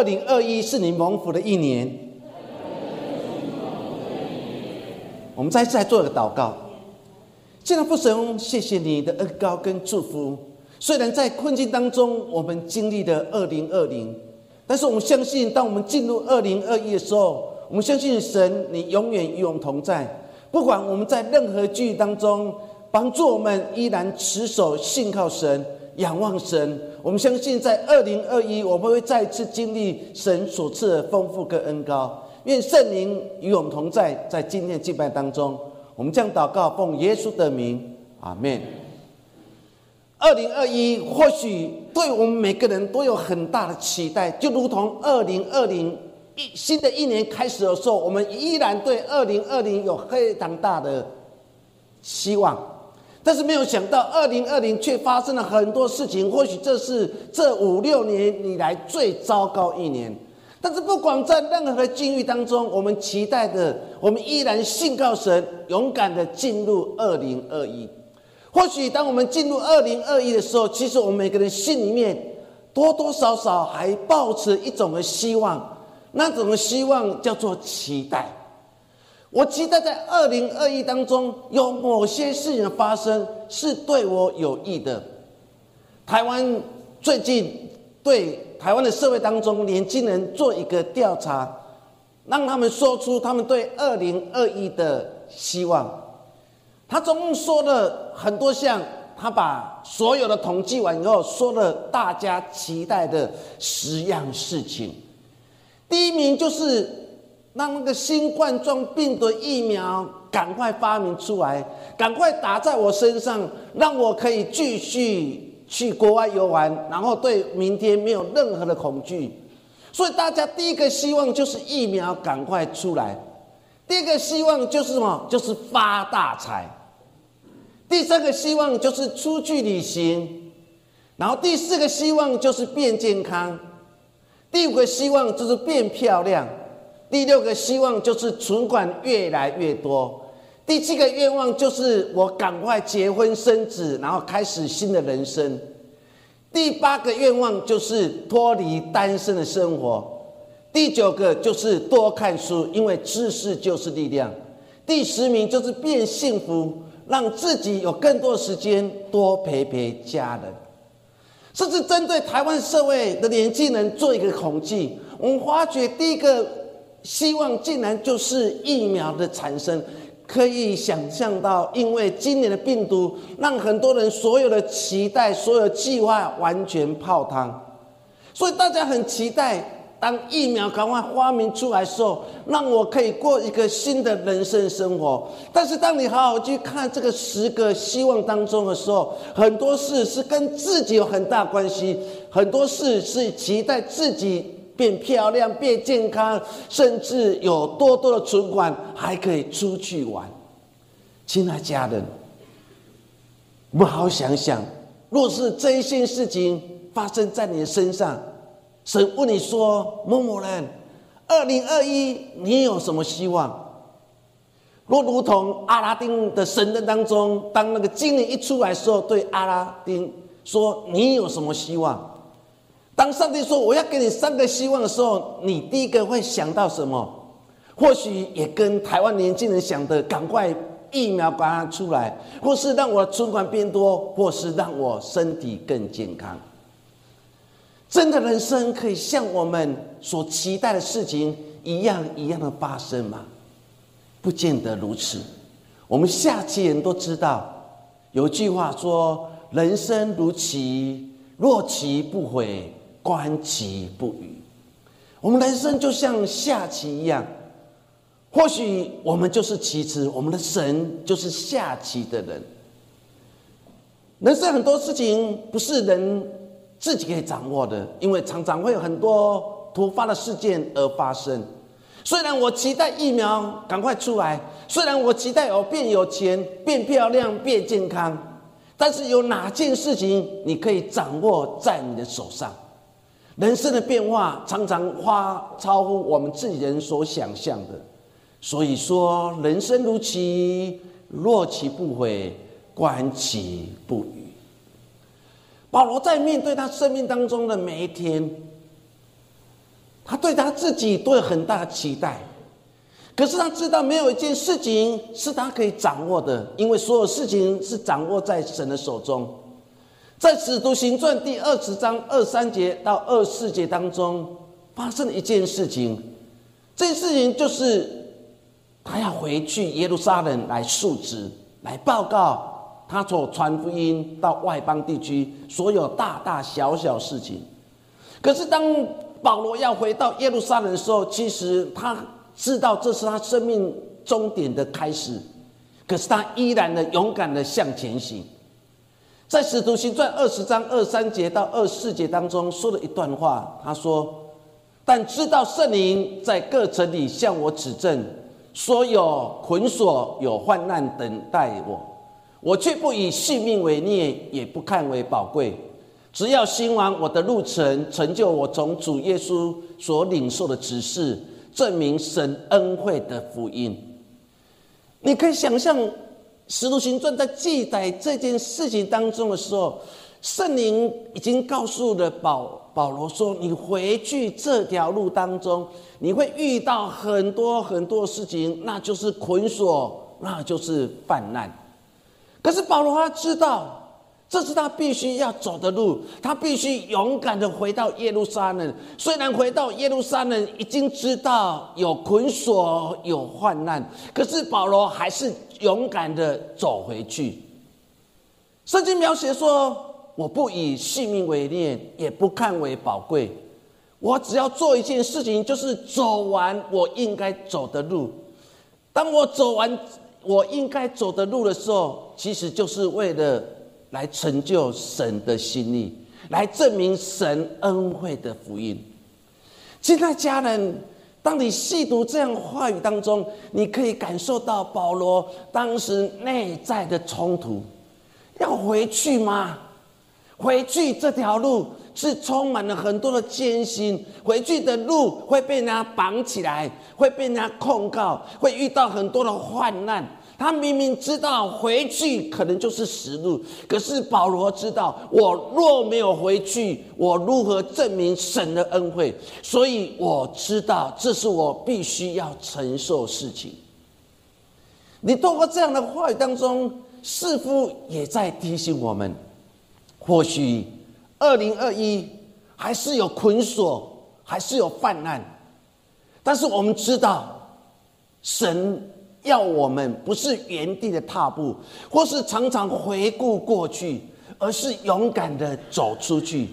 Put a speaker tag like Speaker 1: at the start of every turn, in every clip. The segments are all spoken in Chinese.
Speaker 1: 二零二一是你蒙福的一年。我们再次来做一个祷告。现在父神，谢谢你的恩高跟祝福。虽然在困境当中，我们经历了二零二零，但是我们相信，当我们进入二零二一的时候，我们相信神，你永远与我们同在。不管我们在任何境遇当中，帮助我们依然持守信靠神、仰望神。我们相信，在二零二一，我们会再次经历神所赐的丰富跟恩高。愿圣灵与我们同在，在今天敬拜当中，我们将祷告奉耶稣的名，阿门。二零二一或许对我们每个人都有很大的期待，就如同二零二零一新的一年开始的时候，我们依然对二零二零有非常大的希望。但是没有想到，二零二零却发生了很多事情。或许这是这五六年以来最糟糕一年。但是不管在任何境遇当中，我们期待的，我们依然信靠神，勇敢的进入二零二一。或许当我们进入二零二一的时候，其实我们每个人心里面多多少少还抱持一种的希望，那种的希望叫做期待。我期待在二零二一当中有某些事情的发生是对我有益的。台湾最近对台湾的社会当中年轻人做一个调查，让他们说出他们对二零二一的希望。他总共说了很多项，他把所有的统计完以后，说了大家期待的十样事情。第一名就是让那个新冠状病毒疫苗赶快发明出来，赶快打在我身上，让我可以继续去国外游玩，然后对明天没有任何的恐惧。所以大家第一个希望就是疫苗赶快出来，第二个希望就是什么？就是发大财。第三个希望就是出去旅行，然后第四个希望就是变健康，第五个希望就是变漂亮，第六个希望就是存款越来越多，第七个愿望就是我赶快结婚生子，然后开始新的人生，第八个愿望就是脱离单身的生活，第九个就是多看书，因为知识就是力量，第十名就是变幸福。让自己有更多时间多陪陪家人，甚至针对台湾社会的年轻人做一个统计，我们发觉第一个希望竟然就是疫苗的产生。可以想象到，因为今年的病毒让很多人所有的期待、所有计划完全泡汤，所以大家很期待。当疫苗赶快发明出来的时候，让我可以过一个新的人生生活。但是，当你好好去看这个十个希望当中的时候，很多事是跟自己有很大关系，很多事是期待自己变漂亮、变健康，甚至有多多的存款，还可以出去玩。亲爱家人，我们好好想想，若是这一件事情发生在你的身上。神问你说：“某某人，二零二一你有什么希望？”若如同阿拉丁的神灯当中，当那个精灵一出来的时候，对阿拉丁说：“你有什么希望？”当上帝说：“我要给你三个希望”的时候，你第一个会想到什么？或许也跟台湾年轻人想的：赶快疫苗赶快出来，或是让我的存款变多，或是让我身体更健康。真的人生可以像我们所期待的事情一样一样的发生吗？不见得如此。我们下期人都知道，有句话说：“人生如棋，若棋不悔，观棋不语。”我们人生就像下棋一样，或许我们就是棋子，我们的神就是下棋的人。人生很多事情不是人。自己可以掌握的，因为常常会有很多突发的事件而发生。虽然我期待疫苗赶快出来，虽然我期待我变有钱、变漂亮、变健康，但是有哪件事情你可以掌握在你的手上？人生的变化常常花超乎我们自己人所想象的。所以说，人生如棋，若棋不悔，观棋不语。保罗在面对他生命当中的每一天，他对他自己都有很大的期待。可是他知道没有一件事情是他可以掌握的，因为所有事情是掌握在神的手中。在使徒行传第二十章二三节到二四节当中，发生了一件事情。这件事情就是他要回去耶路撒冷来述职，来报告他所传福音到外邦地区所有大大小小事情。可是当保罗要回到耶路撒冷的时候，其实他。知道这是他生命终点的开始，可是他依然的勇敢的向前行。在使徒行传二十章二三节到二十四节当中说了一段话，他说：“但知道圣灵在各城里向我指证，说有捆锁、有患难等待我，我却不以性命为念，也不看为宝贵，只要兴完我的路程，成就我从主耶稣所领受的指示。”证明神恩惠的福音，你可以想象《使徒行传》在记载这件事情当中的时候，圣灵已经告诉了保保罗说：“你回去这条路当中，你会遇到很多很多事情，那就是捆锁，那就是泛滥。”可是保罗他知道。这是他必须要走的路，他必须勇敢的回到耶路撒冷。虽然回到耶路撒冷已经知道有捆锁、有患难，可是保罗还是勇敢的走回去。圣经描写说：“我不以性命为念，也不看为宝贵。我只要做一件事情，就是走完我应该走的路。当我走完我应该走的路的时候，其实就是为了。”来成就神的心意，来证明神恩惠的福音。现在家人，当你细读这样话语当中，你可以感受到保罗当时内在的冲突。要回去吗？回去这条路是充满了很多的艰辛，回去的路会被人家绑起来，会被人家控告，会遇到很多的患难。他明明知道回去可能就是死路，可是保罗知道，我若没有回去，我如何证明神的恩惠？所以我知道，这是我必须要承受事情。你透过这样的话语当中，似乎也在提醒我们：或许二零二一还是有捆锁，还是有泛滥，但是我们知道神。要我们不是原地的踏步，或是常常回顾过去，而是勇敢的走出去，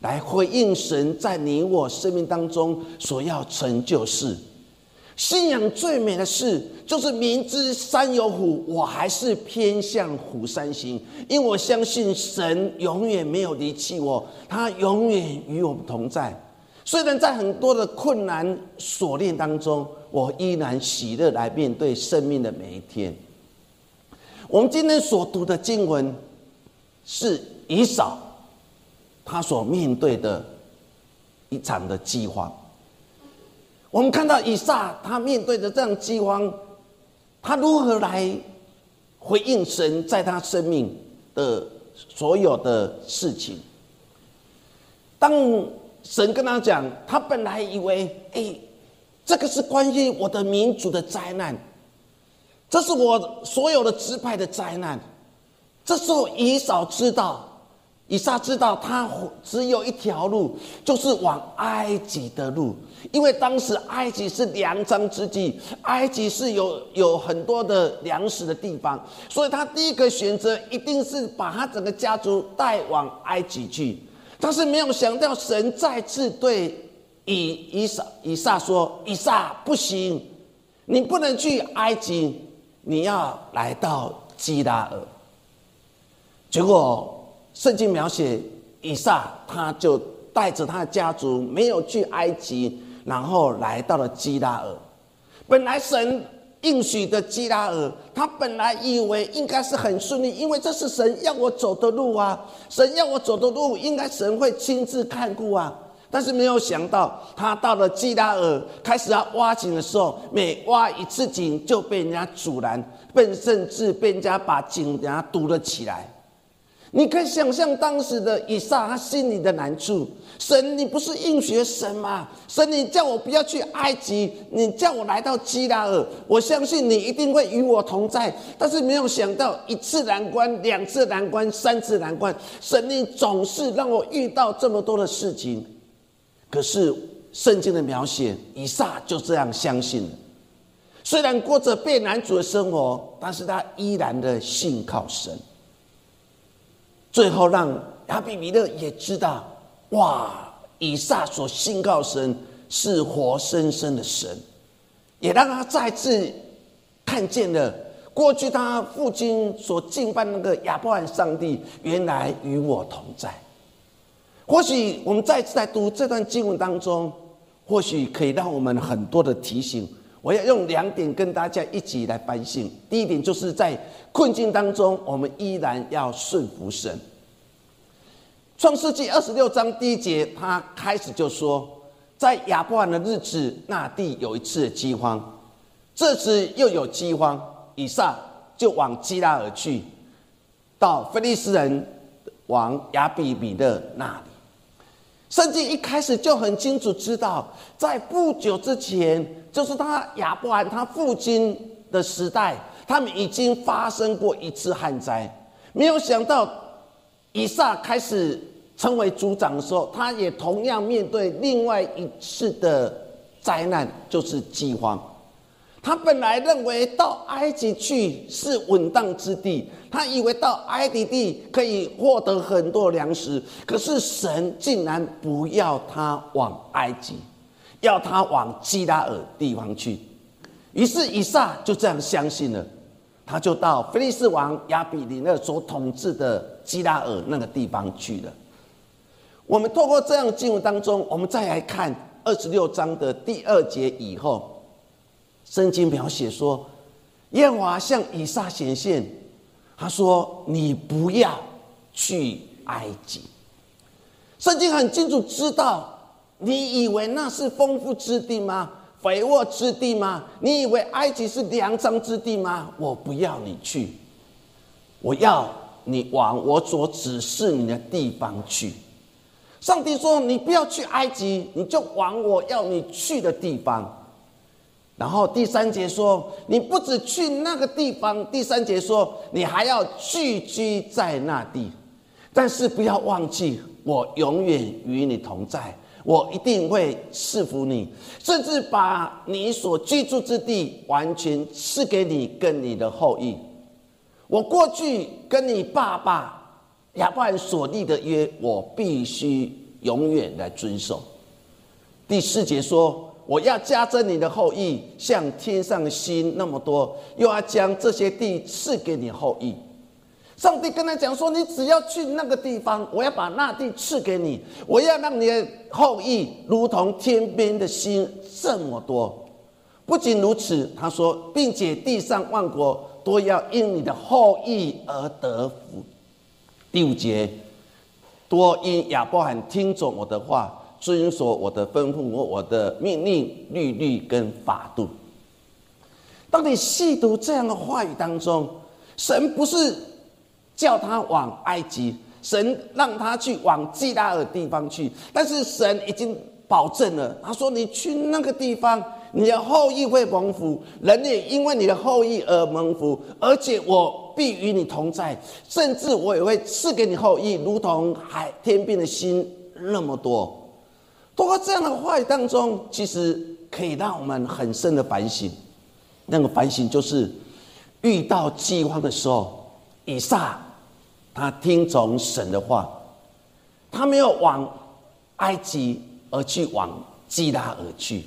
Speaker 1: 来回应神在你我生命当中所要成就事。信仰最美的事，就是明知山有虎，我还是偏向虎山行，因为我相信神永远没有离弃我，他永远与我们同在。虽然在很多的困难锁链当中。我依然喜乐来面对生命的每一天。我们今天所读的经文是以扫他所面对的一场的饥荒。我们看到以撒他面对的这样饥荒，他如何来回应神在他生命的所有的事情？当神跟他讲，他本来以为，哎。这个是关于我的民族的灾难，这是我所有的支派的灾难。这时候以扫知道，以撒知道他只有一条路，就是往埃及的路，因为当时埃及是粮仓之地，埃及是有有很多的粮食的地方，所以他第一个选择一定是把他整个家族带往埃及去。但是没有想到，神再次对。以以撒以撒说：“以撒不行，你不能去埃及，你要来到基拉尔。”结果圣经描写以撒，他就带着他的家族没有去埃及，然后来到了基拉尔。本来神应许的基拉尔，他本来以为应该是很顺利，因为这是神要我走的路啊，神要我走的路，应该神会亲自看顾啊。但是没有想到，他到了基拉尔开始要挖井的时候，每挖一次井就被人家阻拦，被甚至被人家把井给他堵了起来。你可以想象当时的以撒他心里的难处。神，你不是应许神吗？神，你叫我不要去埃及，你叫我来到基拉尔，我相信你一定会与我同在。但是没有想到一次难关，两次难关，三次难关，神，你总是让我遇到这么多的事情。可是圣经的描写，以撒就这样相信了。虽然过着被难主的生活，但是他依然的信靠神。最后让亚比米勒也知道，哇！以撒所信靠神是活生生的神，也让他再次看见了过去他父亲所敬拜那个亚伯兰上帝，原来与我同在。或许我们再次在读这段经文当中，或许可以让我们很多的提醒。我要用两点跟大家一起来反省。第一点就是在困境当中，我们依然要顺服神。创世纪二十六章第一节，他开始就说，在亚伯兰的日子，那地有一次饥荒，这次又有饥荒，以撒就往基拉而去，到菲利斯人往亚比米的那里。圣经一开始就很清楚知道，在不久之前，就是他亚伯兰他父亲的时代，他们已经发生过一次旱灾。没有想到，以撒开始成为族长的时候，他也同样面对另外一次的灾难，就是饥荒。他本来认为到埃及去是稳当之地，他以为到埃及地可以获得很多粮食，可是神竟然不要他往埃及，要他往基拉尔地方去。于是以撒就这样相信了，他就到菲利斯王亚比里那所统治的基拉尔那个地方去了。我们透过这样的经文当中，我们再来看二十六章的第二节以后。圣经描写说，耶和华向以撒显现，他说：“你不要去埃及。”圣经很清楚知道，你以为那是丰富之地吗？肥沃之地吗？你以为埃及是粮仓之地吗？我不要你去，我要你往我所指示你的地方去。上帝说：“你不要去埃及，你就往我要你去的地方。”然后第三节说，你不止去那个地方。第三节说，你还要聚居在那地，但是不要忘记，我永远与你同在，我一定会赐福你，甚至把你所居住之地完全赐给你跟你的后裔。我过去跟你爸爸亚伯兰所立的约，我必须永远来遵守。第四节说。我要加增你的后裔，像天上星那么多，又要将这些地赐给你后裔。上帝跟他讲说：“你只要去那个地方，我要把那地赐给你，我要让你的后裔如同天边的星这么多。”不仅如此，他说，并且地上万国都要因你的后裔而得福。第五节，多因亚伯罕听从我的话。遵守我的吩咐和我的命令、律律跟法度。当你细读这样的话语当中，神不是叫他往埃及，神让他去往基拉尔地方去，但是神已经保证了，他说：“你去那个地方，你的后裔会蒙福，人也因为你的后裔而蒙福，而且我必与你同在，甚至我也会赐给你后裔，如同海天边的心那么多。”通过这样的话语当中，其实可以让我们很深的反省。那个反省就是，遇到饥荒的时候，以撒他听从神的话，他没有往埃及而去，往基拉尔去。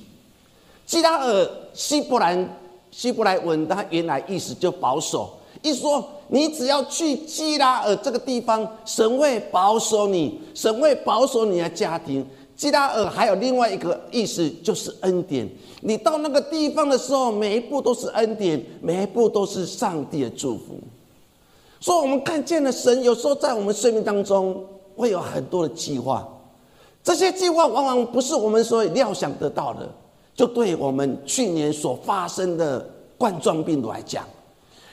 Speaker 1: 基拉尔希伯兰希伯来文，他原来意思就保守，一说你只要去基拉尔这个地方，神会保守你，神会保守你的家庭。基拉尔还有另外一个意思，就是恩典。你到那个地方的时候，每一步都是恩典，每一步都是上帝的祝福。所以，我们看见了神，有时候在我们生命当中会有很多的计划，这些计划往往不是我们所料想得到的。就对我们去年所发生的冠状病毒来讲，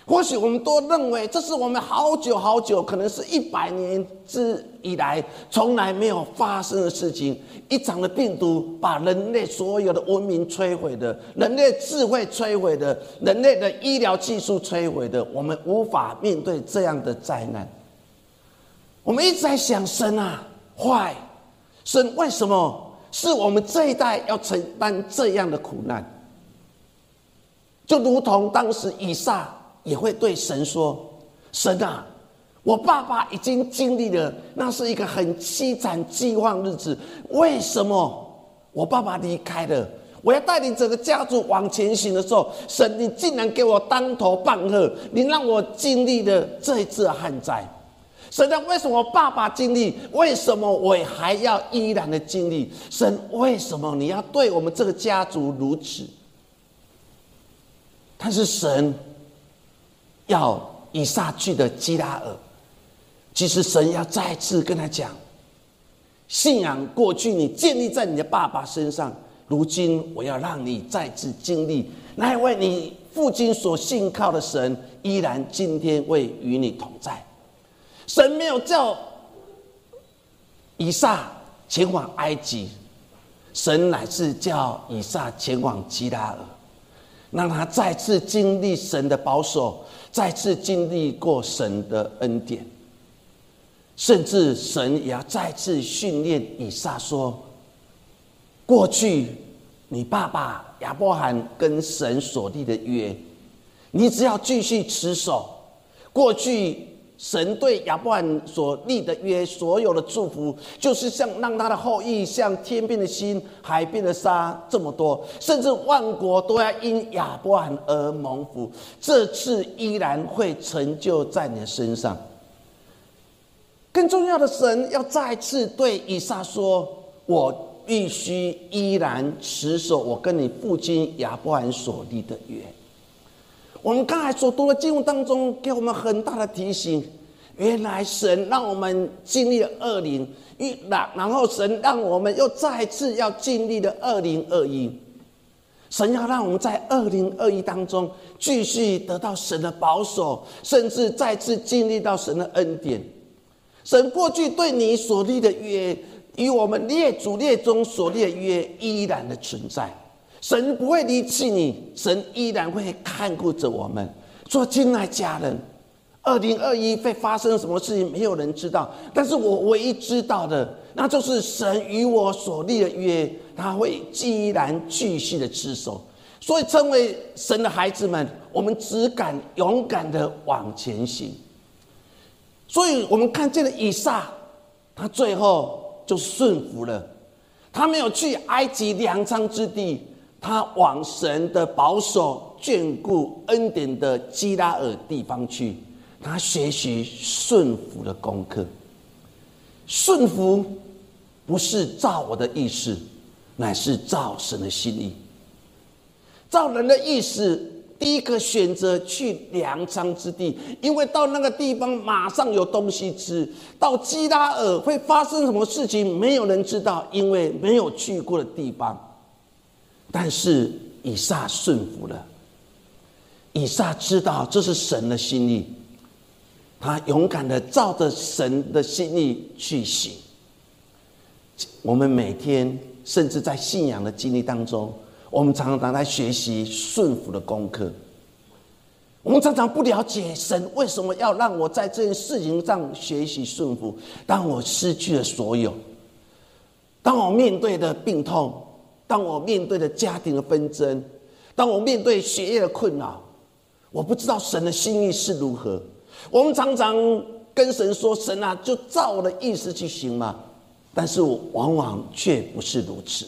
Speaker 1: 或许我们都认为这是我们好久好久，可能是一百年之以来从来没有发生的事情。一场的病毒把人类所有的文明摧毁的，人类智慧摧毁的，人类的医疗技术摧毁的，我们无法面对这样的灾难。我们一直在想：神啊，坏！神为什么是我们这一代要承担这样的苦难？就如同当时以撒。也会对神说：“神啊，我爸爸已经经历了，那是一个很凄惨、饥荒日子。为什么我爸爸离开了？我要带领整个家族往前行的时候，神，你竟然给我当头棒喝！你让我经历了这一次旱灾。神啊，为什么爸爸经历？为什么我还要依然的经历？神，为什么你要对我们这个家族如此？他是神。”要以撒去的基拉尔，其实神要再次跟他讲：信仰过去你建立在你的爸爸身上，如今我要让你再次经历那一位你父亲所信靠的神，依然今天会与你同在。神没有叫以撒前往埃及，神乃是叫以撒前往基拉尔，让他再次经历神的保守。再次经历过神的恩典，甚至神也要再次训练以撒说：过去你爸爸亚伯罕跟神所立的约，你只要继续持守。过去。神对亚伯兰所立的约，所有的祝福，就是像让他的后裔像天边的星、海边的沙这么多，甚至万国都要因亚伯兰而蒙福。这次依然会成就在你的身上。更重要的，神要再次对以撒说：“我必须依然持守我跟你父亲亚伯兰所立的约。”我们刚才所读的经文当中，给我们很大的提醒。原来神让我们经历了二零一，然然后神让我们又再次要经历了二零二一。神要让我们在二零二一当中继续得到神的保守，甚至再次经历到神的恩典。神过去对你所立的约，与我们列祖列宗所立的约依然的存在。神不会离弃你，神依然会看顾着我们。做亲爱家人，二零二一会发生什么事情，没有人知道。但是我唯一知道的，那就是神与我所立的约，他会依然继续的持守。所以，成为神的孩子们，我们只敢勇敢的往前行。所以我们看见了以撒，他最后就顺服了，他没有去埃及粮仓之地。他往神的保守、眷顾、恩典的基拉尔地方去，他学习顺服的功课。顺服不是照我的意思，乃是照神的心意。照人的意思，第一个选择去粮仓之地，因为到那个地方马上有东西吃。到基拉尔会发生什么事情，没有人知道，因为没有去过的地方。但是以撒顺服了，以撒知道这是神的心意，他勇敢的照着神的心意去行。我们每天甚至在信仰的经历当中，我们常常在学习顺服的功课。我们常常不了解神为什么要让我在这件事情上学习顺服。当我失去了所有，当我面对的病痛。当我面对着家庭的纷争，当我面对学业的困扰，我不知道神的心意是如何。我们常常跟神说：“神啊，就照我的意思去行嘛。”但是我往往却不是如此。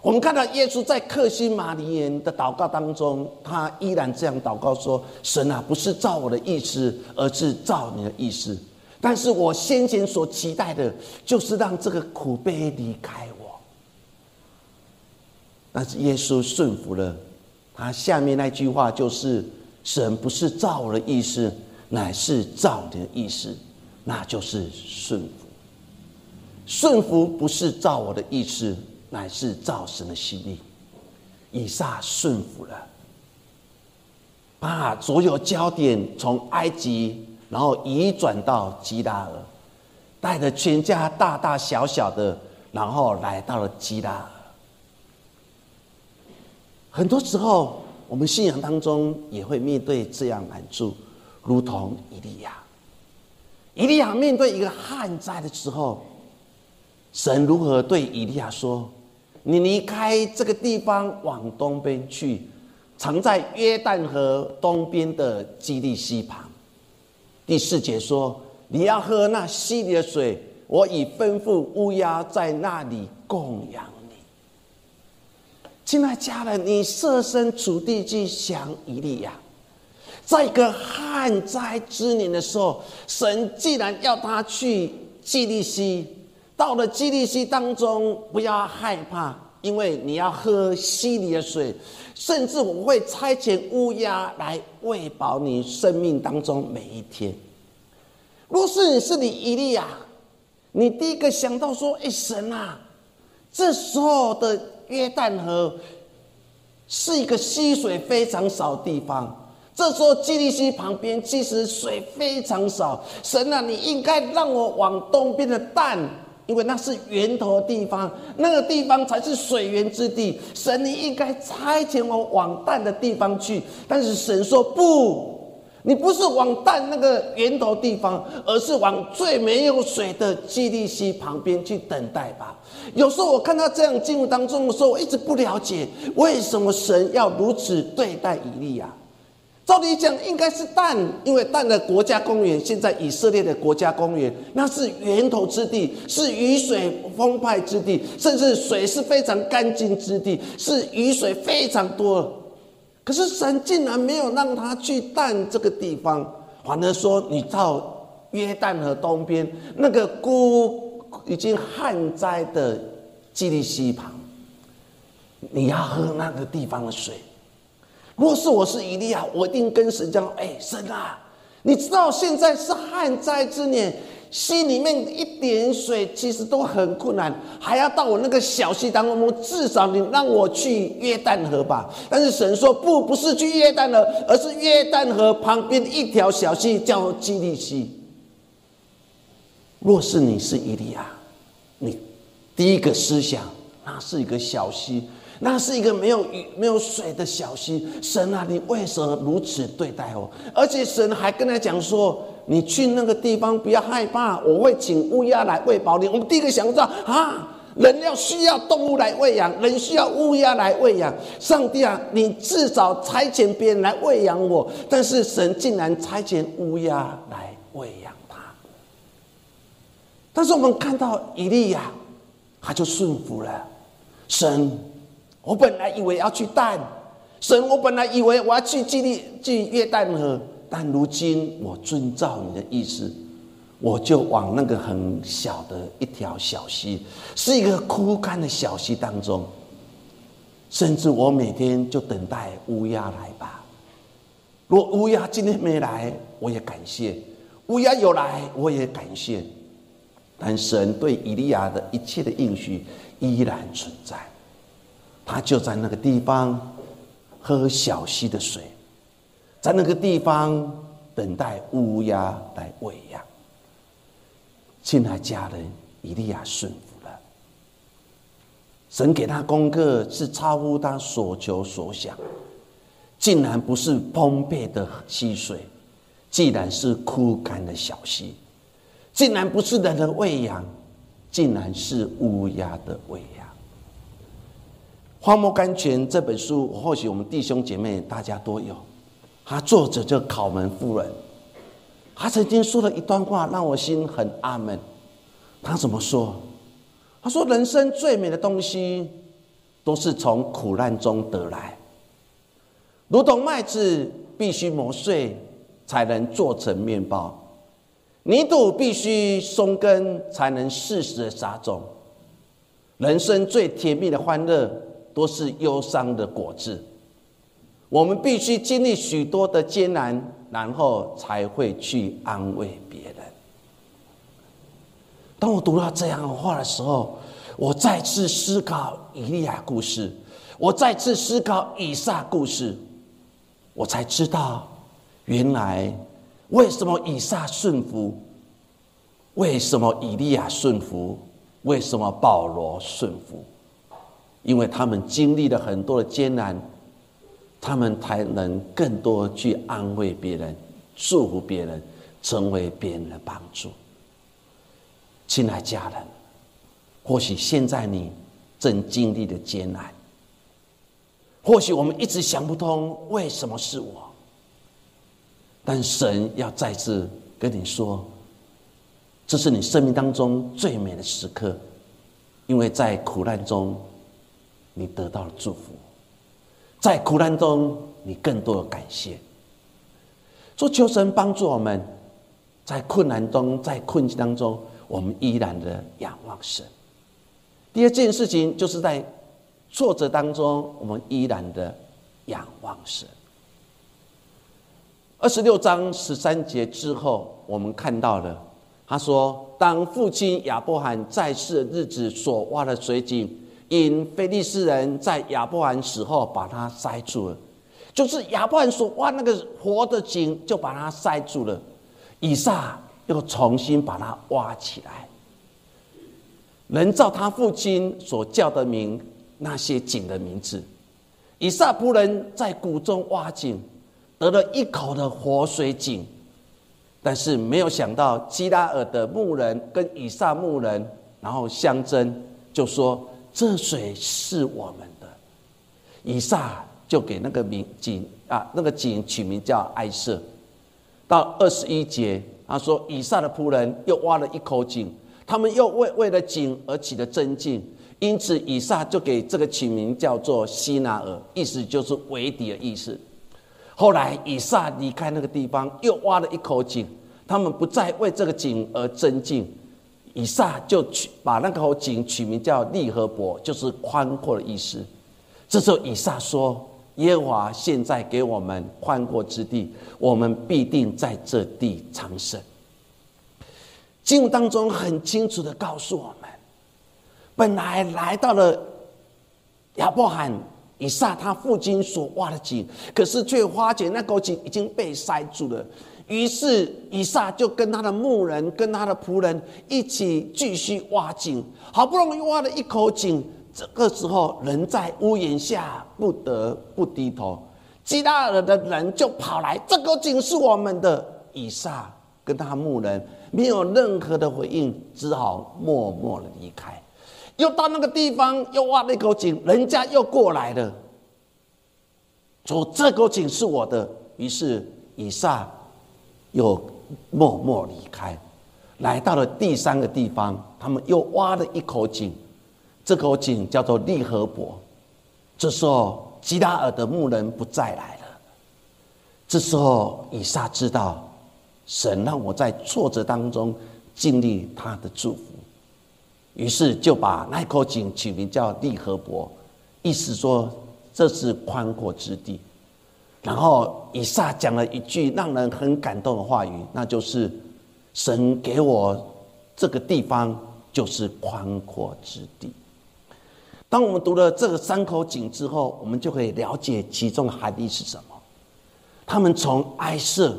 Speaker 1: 我们看到耶稣在克西玛尼园的祷告当中，他依然这样祷告说：“神啊，不是照我的意思，而是照你的意思。但是我先前所期待的，就是让这个苦悲离开。”但是耶稣顺服了，他下面那句话就是：“神不是照我的意思，乃是照你的意思。”那就是顺服。顺服不是照我的意思，乃是照神的心意。以撒顺服了，把所有焦点从埃及，然后移转到基拉尔，带着全家大大小小的，然后来到了基拉。很多时候，我们信仰当中也会面对这样难处，如同以利亚。以利亚面对一个旱灾的时候，神如何对以利亚说：“你离开这个地方，往东边去，藏在约旦河东边的基利溪旁。”第四节说：“你要喝那溪里的水，我已吩咐乌鸦在那里供养。”亲爱家人，你设身处地去想一利亚。在一个旱灾之年的时候，神既然要他去基利西，到了基利西当中，不要害怕，因为你要喝溪里的水，甚至我会差遣乌鸦来喂饱你生命当中每一天。若是你是你伊利亚，你第一个想到说：“哎，神啊，这时候的约旦河是一个溪水非常少地方。”这时候，基利西旁边其实水非常少。神啊，你应该让我往东边的蛋，因为那是源头地方，那个地方才是水源之地。神，你应该差遣我往蛋的地方去。但是神说不，你不是往蛋那个源头地方，而是往最没有水的基利西旁边去等待吧。有时候我看到这样进入当中的时候，我一直不了解为什么神要如此对待以利亚。照理讲，应该是蛋，因为蛋的国家公园，现在以色列的国家公园，那是源头之地，是雨水丰沛之地，甚至水是非常干净之地，是雨水非常多。可是神竟然没有让他去蛋这个地方，反而说你到约旦河东边那个孤已经旱灾的基利西旁，你要喝那个地方的水。若是我是以利亚，我一定跟神讲：“哎，神啊，你知道现在是旱灾之年，溪里面一点水其实都很困难，还要到我那个小溪当中，至少你让我去约旦河吧。”但是神说：“不，不是去约旦河，而是约旦河旁边一条小溪，叫基利溪。”若是你是以利亚，你第一个思想，那是一个小溪。那是一个没有雨、没有水的小溪。神啊，你为什么如此对待我？而且神还跟他讲说：“你去那个地方不要害怕，我会请乌鸦来喂饱你。”我们第一个想到啊，人要需要动物来喂养，人需要乌鸦来喂养。上帝啊，你至少差遣别人来喂养我，但是神竟然差遣乌鸦来喂养他。但是我们看到以利亚，他就顺服了神。我本来以为要去蛋，神，我本来以为我要去基利去约旦河，但如今我遵照你的意思，我就往那个很小的一条小溪，是一个枯干的小溪当中，甚至我每天就等待乌鸦来吧。若乌鸦今天没来，我也感谢；乌鸦有来，我也感谢。但神对以利亚的一切的应许依然存在。他就在那个地方喝小溪的水，在那个地方等待乌鸦来喂养。亲爱家人，以利亚顺服了，神给他功课是超乎他所求所想，竟然不是丰沛的溪水，既然是枯干的小溪，竟然不是人的喂养，竟然是乌鸦的喂养。《荒漠甘泉》这本书，或许我们弟兄姐妹大家都有。他作者叫考门夫人，他曾经说了一段话，让我心很阿闷。他怎么说？他说：“人生最美的东西，都是从苦难中得来。如同麦子必须磨碎，才能做成面包；泥土必须松根，才能适时的撒种。人生最甜蜜的欢乐。”都是忧伤的果子，我们必须经历许多的艰难，然后才会去安慰别人。当我读到这样的话的时候，我再次思考以利亚故事，我再次思考以撒故事。我才知道，原来为什么以撒顺服，为什么以利亚顺服，为什么保罗顺服？因为他们经历了很多的艰难，他们才能更多去安慰别人、祝福别人，成为别人的帮助。亲爱家人，或许现在你正经历的艰难。或许我们一直想不通为什么是我，但神要再次跟你说，这是你生命当中最美的时刻，因为在苦难中，你得到了祝福，在苦难中，你更多的感谢。说求神帮助我们，在困难中，在困境当中，我们依然的仰望神。第二件事情就是在。挫折当中，我们依然的仰望神。二十六章十三节之后，我们看到了，他说：“当父亲亚伯罕在世的日子所挖的水井，因非利士人在亚伯罕死后把它塞住了，就是亚伯罕所挖那个活的井，就把它塞住了。以撒又重新把它挖起来，人照他父亲所叫的名。”那些井的名字，以撒仆人在谷中挖井，得了一口的活水井，但是没有想到基拉尔的牧人跟以撒牧人然后相争，就说这水是我们的，以撒就给那个名井啊那个井取名叫埃瑟。到二十一节，他说以撒的仆人又挖了一口井，他们又为为了井而起的争竞。因此，以撒就给这个取名叫做希拿尔，意思就是为敌的意思。后来，以撒离开那个地方，又挖了一口井，他们不再为这个井而争竞。以撒就取把那口井取名叫利和伯，就是宽阔的意思。这时候，以撒说：“耶和华现在给我们宽阔之地，我们必定在这地长生。”经文当中很清楚的告诉我们。本来来到了亚伯罕以撒他父亲所挖的井，可是却发觉那口井已经被塞住了。于是以撒就跟他的牧人、跟他的仆人一起继续挖井。好不容易挖了一口井，这个时候人在屋檐下不得不低头。基拉尔的人就跑来，这口井是我们的。以撒跟他牧人没有任何的回应，只好默默的离开。又到那个地方，又挖了一口井，人家又过来了，说这口井是我的。于是以撒又默默离开，来到了第三个地方，他们又挖了一口井，这口井叫做利和伯。这时候基拉尔的牧人不再来了。这时候以撒知道，神让我在挫折当中经历他的祝福。于是就把那口井取名叫利和伯，意思说这是宽阔之地。然后以撒讲了一句让人很感动的话语，那就是神给我这个地方就是宽阔之地。当我们读了这个三口井之后，我们就可以了解其中含义是什么。他们从哀色，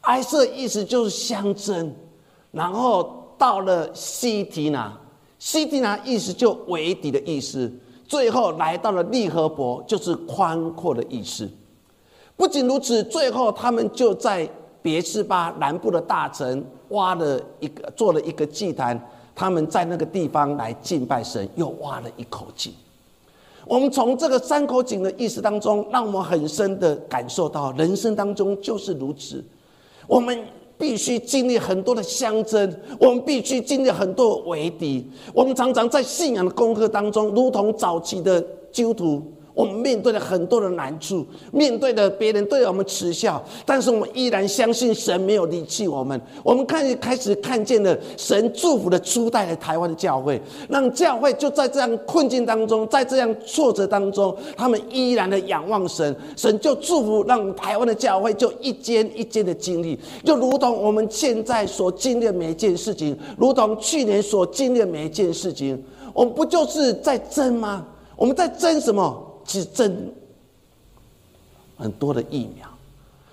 Speaker 1: 哀色意思就是相争，然后到了西提拿。西提拿意思就为敌的意思，最后来到了利和伯，就是宽阔的意思。不仅如此，最后他们就在别斯巴南部的大城挖了一个，做了一个祭坛，他们在那个地方来敬拜神，又挖了一口井。我们从这个三口井的意思当中，让我们很深的感受到，人生当中就是如此，我们。必须经历很多的相争，我们必须经历很多为敌。我们常常在信仰的功课当中，如同早期的基督徒。我们面对了很多的难处，面对着别人对我们耻笑，但是我们依然相信神没有离弃我们。我们看开始看见了神祝福的初代的台湾的教会，让教会就在这样困境当中，在这样挫折当中，他们依然的仰望神，神就祝福让台湾的教会就一间一间的经历，就如同我们现在所经历的每一件事情，如同去年所经历的每一件事情，我们不就是在争吗？我们在争什么？去争很多的疫苗，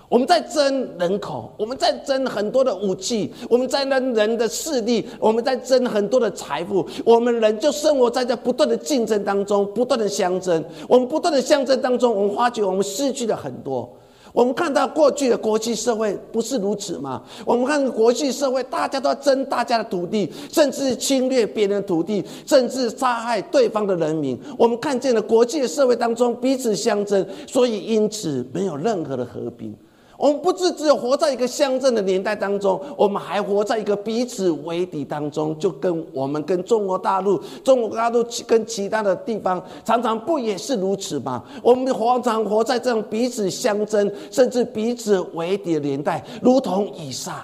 Speaker 1: 我们在争人口，我们在争很多的武器，我们在争人的势力，我们在争很多的财富。我们人就生活在这不断的竞争当中，不断的相争。我们不断的相争当中，我们发觉我们失去了很多。我们看到过去的国际社会不是如此吗？我们看国际社会，大家都要争大家的土地，甚至侵略别人的土地，甚至杀害对方的人民。我们看见了国际社会当中彼此相争，所以因此没有任何的和平。我们不是只有活在一个乡镇的年代当中，我们还活在一个彼此为敌当中，就跟我们跟中国大陆、中国大陆跟其他的地方，常常不也是如此吗？我们常常活在这样彼此相争，甚至彼此为敌的年代，如同以上。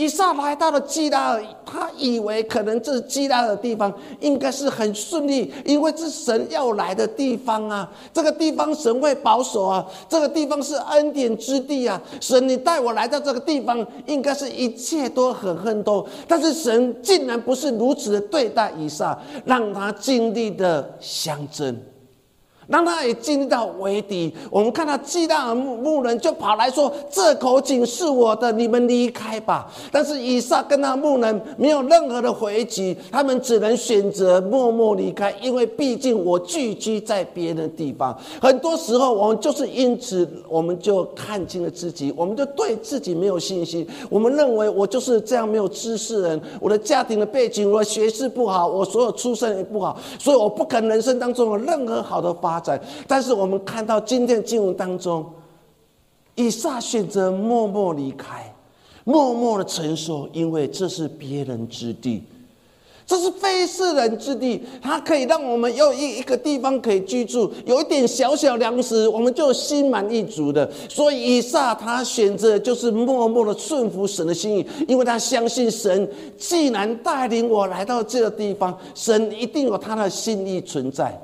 Speaker 1: 以撒来到了基拉尔，他以为可能这是基拉尔的地方应该是很顺利，因为这是神要来的地方啊。这个地方神会保守啊，这个地方是恩典之地啊。神，你带我来到这个地方，应该是一切都很很多。但是神竟然不是如此的对待以撒，让他经历的相争。让他也经历到为敌。我们看到基大尔牧牧人就跑来说：“这口井是我的，你们离开吧。”但是以撒跟他牧人没有任何的回击，他们只能选择默默离开，因为毕竟我聚居在别人的地方。很多时候，我们就是因此，我们就看清了自己，我们就对自己没有信心。我们认为我就是这样没有知识人，我的家庭的背景，我的学识不好，我所有出身也不好，所以我不可能人生当中有任何好的发。但是我们看到今天经文当中，以撒选择默默离开，默默的承受，因为这是别人之地，这是非世人之地，它可以让我们有一一个地方可以居住，有一点小小粮食，我们就心满意足的。所以以撒他选择就是默默的顺服神的心意，因为他相信神既然带领我来到这个地方，神一定有他的心意存在。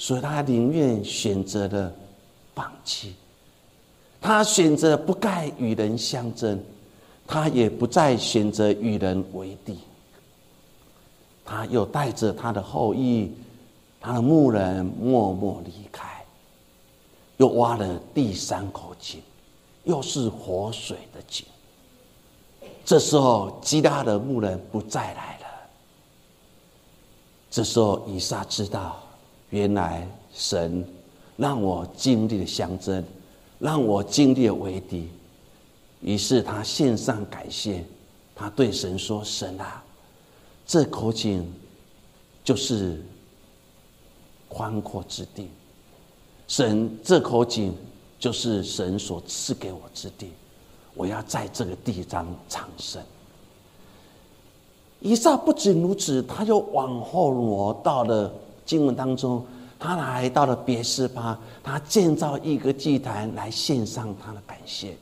Speaker 1: 所以他宁愿选择了放弃，他选择不再与人相争，他也不再选择与人为敌。他又带着他的后裔，他的牧人默默离开，又挖了第三口井，又是活水的井。这时候，基大的牧人不再来了。这时候，以撒知道。原来神让我经历了相争，让我经历了为敌，于是他献上感谢，他对神说：“神啊，这口井就是宽阔之地，神这口井就是神所赐给我之地，我要在这个地方长生。”以撒不仅如此，他又往后挪到了。经文当中，他来到了别是巴，他建造一个祭坛来献上他的感谢。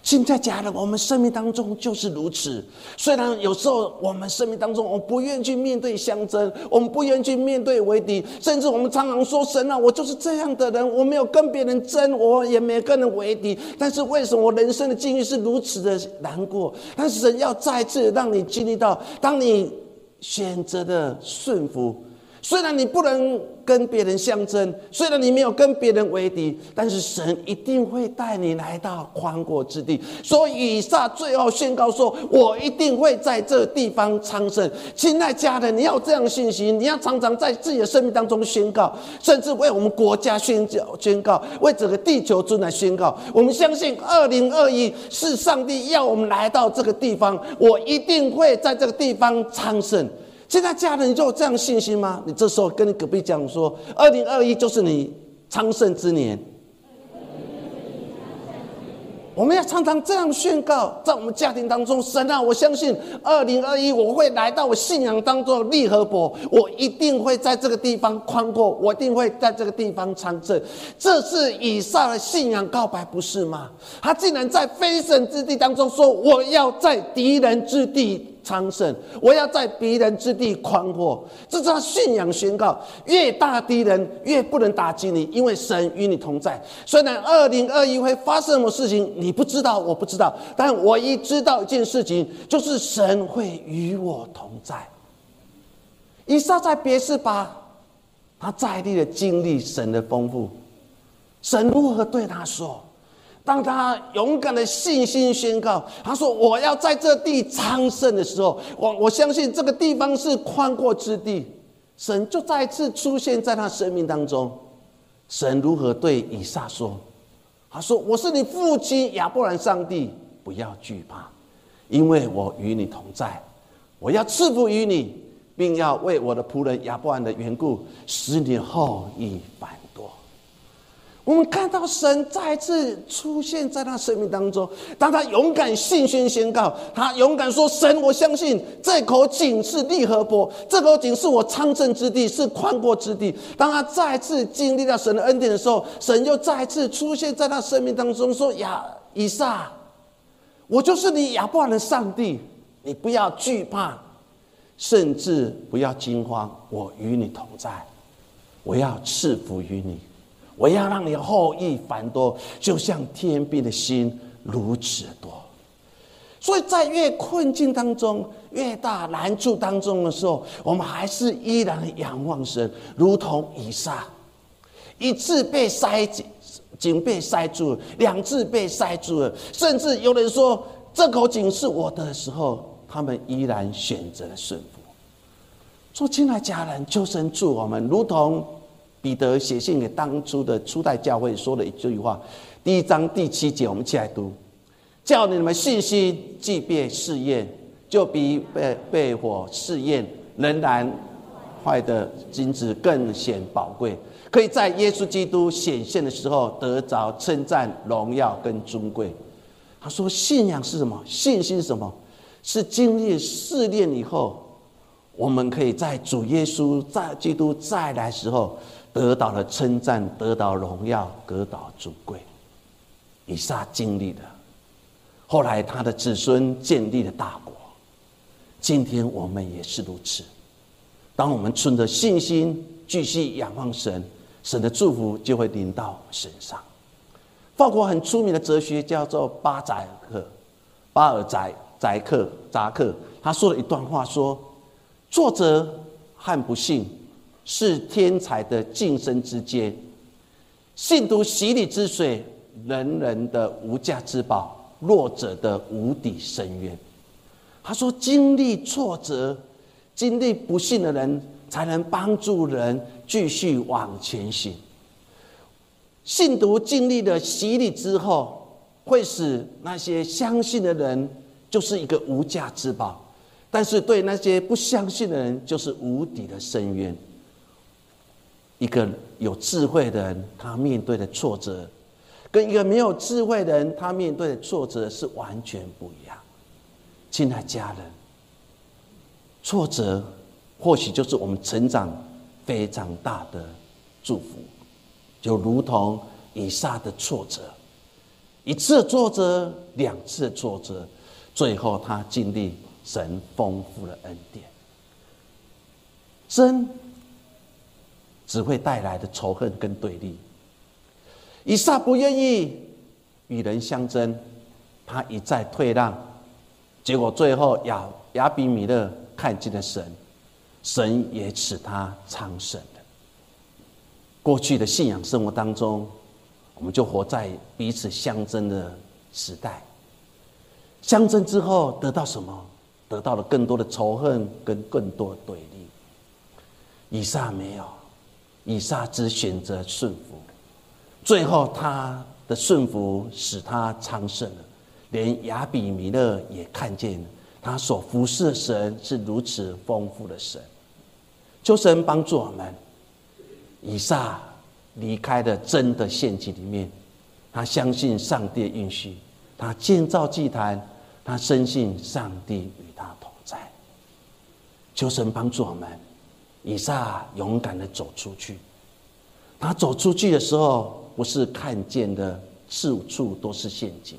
Speaker 1: 现在家人，我们生命当中就是如此。虽然有时候我们生命当中，我们不愿意去面对相争，我们不愿意去面对为敌，甚至我们常常说：“神啊，我就是这样的人，我没有跟别人争，我也没跟人为敌。”但是为什么我人生的境遇是如此的难过？但是神要再次让你经历到，当你选择的顺服。虽然你不能跟别人相争，虽然你没有跟别人为敌，但是神一定会带你来到宽阔之地。所以以撒最后宣告说：“我一定会在这地方昌盛。”亲爱家人，你要这样信心，你要常常在自己的生命当中宣告，甚至为我们国家宣教宣告，为整个地球尊来宣告。我们相信，二零二一是上帝要我们来到这个地方，我一定会在这个地方昌盛。现在家人就有这样信心吗？你这时候跟你隔壁讲说：“二零二一就是你昌盛之年。”我们要常常这样宣告，在我们家庭当中，神啊，我相信二零二一我会来到我信仰当中的利和伯，我一定会在这个地方宽阔，我一定会在这个地方昌盛。这是以撒的信仰告白，不是吗？他竟然在非神之地当中说：“我要在敌人之地。”昌盛，我要在敌人之地宽阔，这是他信仰宣告。越大敌人，越不能打击你，因为神与你同在。虽然二零二一会发生什么事情，你不知道，我不知道，但我一知道一件事情，就是神会与我同在。以撒在别是巴，他在地的经历神的丰富，神如何对他说？当他勇敢的信心宣告，他说：“我要在这地昌盛的时候，我我相信这个地方是宽阔之地。”神就再次出现在他生命当中。神如何对以撒说？他说：“我是你父亲亚伯兰上帝，不要惧怕，因为我与你同在。我要赐福于你，并要为我的仆人亚伯兰的缘故，使你后裔繁。”我们看到神再次出现在他生命当中，当他勇敢信心宣告，他勇敢说：“神，我相信这口井是利和波，这口井是我昌盛之地，是宽阔之地。”当他再次经历到神的恩典的时候，神又再次出现在他生命当中，说：“亚以撒，我就是你亚伯的上帝，你不要惧怕，甚至不要惊慌，我与你同在，我要赐福于你。”我要让你后裔繁多，就像天边的心如此多。所以在越困境当中、越大难处当中的时候，我们还是依然仰望神，如同以撒，一次被塞井井被塞住了，两次被塞住了，甚至有人说这口井是我的时候，他们依然选择了顺服。做亲爱家人，求神助我们，如同。彼得写信给当初的初代教会，说了一句话：第一章第七节，我们一起来读，叫你们信心即便试验，就比被被火试验仍然坏的金子更显宝贵，可以在耶稣基督显现的时候得着称赞、荣耀跟尊贵。他说：信仰是什么？信心是什么？是经历试炼以后，我们可以在主耶稣在基督再来时候。得到了称赞，得到荣耀，得到尊贵。以撒经历的，后来他的子孙建立了大国。今天我们也是如此。当我们存着信心，继续仰望神，神的祝福就会临到我们身上。法国很出名的哲学叫做巴宰克，巴尔宰宰克扎克，他说了一段话说：作者和不幸。是天才的晋升之阶，信徒洗礼之水，人人的无价之宝，弱者的无底深渊。他说：经历挫折、经历不幸的人，才能帮助人继续往前行。信徒经历了洗礼之后，会使那些相信的人就是一个无价之宝；但是对那些不相信的人，就是无底的深渊。一个有智慧的人，他面对的挫折，跟一个没有智慧的人，他面对的挫折是完全不一样。亲爱家人，挫折或许就是我们成长非常大的祝福，就如同以撒的挫折，一次挫折，两次挫折，最后他经历神丰富的恩典，真。只会带来的仇恨跟对立。以撒不愿意与人相争，他一再退让，结果最后亚亚比米勒看见了神，神也使他昌盛了。过去的信仰生活当中，我们就活在彼此相争的时代。相争之后得到什么？得到了更多的仇恨跟更多的对立。以撒没有。以撒只选择顺服，最后他的顺服使他昌盛了，连亚比米勒也看见了他所服侍的神是如此丰富的神。求神帮助我们。以撒离开了真的陷阱里面，他相信上帝的允许，他建造祭坛，他深信上帝与他同在。求神帮助我们。以撒勇敢的走出去，他走出去的时候，不是看见的四处都是陷阱。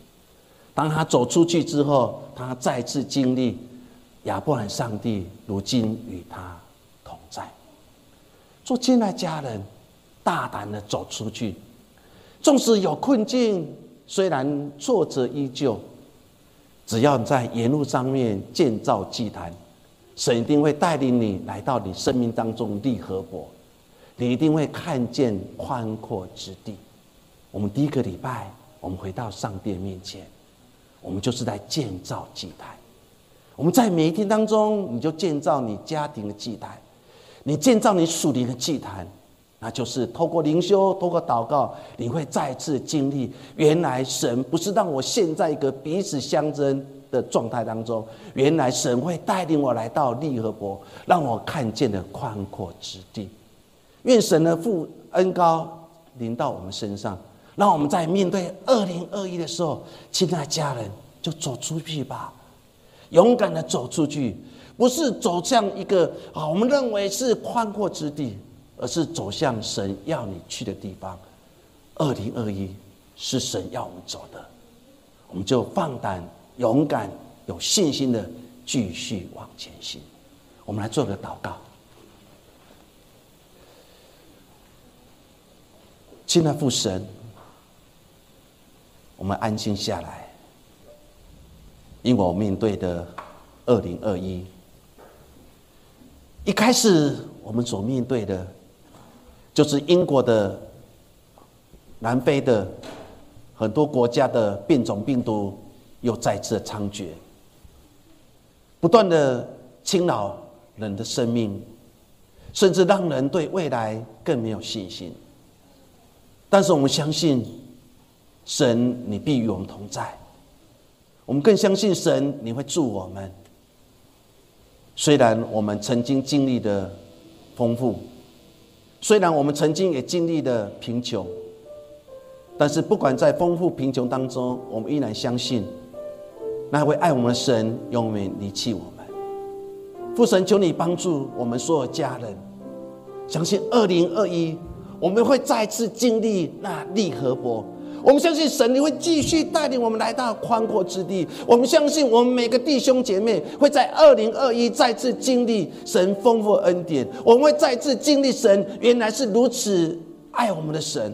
Speaker 1: 当他走出去之后，他再次经历亚伯兰上帝如今与他同在。做亲爱家人，大胆的走出去，纵使有困境，虽然挫折依旧，只要在沿路上面建造祭坛。神一定会带领你来到你生命当中利和伯，你一定会看见宽阔之地。我们第一个礼拜，我们回到上帝面前，我们就是在建造祭坛。我们在每一天当中，你就建造你家庭的祭坛，你建造你属灵的祭坛，那就是透过灵修，透过祷告，你会再次经历，原来神不是让我现在一个彼此相争的状态当中，原来神会带领我来到利和伯，让我看见了宽阔之地。愿神的父恩高临到我们身上，让我们在面对二零二一的时候，亲爱的家人，就走出去吧。勇敢的走出去，不是走向一个啊，我们认为是宽阔之地，而是走向神要你去的地方。二零二一是神要我们走的，我们就放胆、勇敢、有信心的继续往前行。我们来做个祷告，亲爱的父神，我们安静下来。因为我面对的二零二一，一开始我们所面对的，就是英国的、南非的很多国家的变种病毒又再次的猖獗，不断的侵扰人的生命，甚至让人对未来更没有信心。但是我们相信，神，你必与我们同在。我们更相信神，你会助我们。虽然我们曾经经历的丰富，虽然我们曾经也经历的贫穷，但是不管在丰富贫穷当中，我们依然相信，那位爱我们的神永远离弃我们。父神，求你帮助我们所有家人，相信二零二一，我们会再次经历那利和伯。我们相信神，你会继续带领我们来到宽阔之地。我们相信我们每个弟兄姐妹会在二零二一再次经历神丰富恩典。我们会再次经历神原来是如此爱我们的神。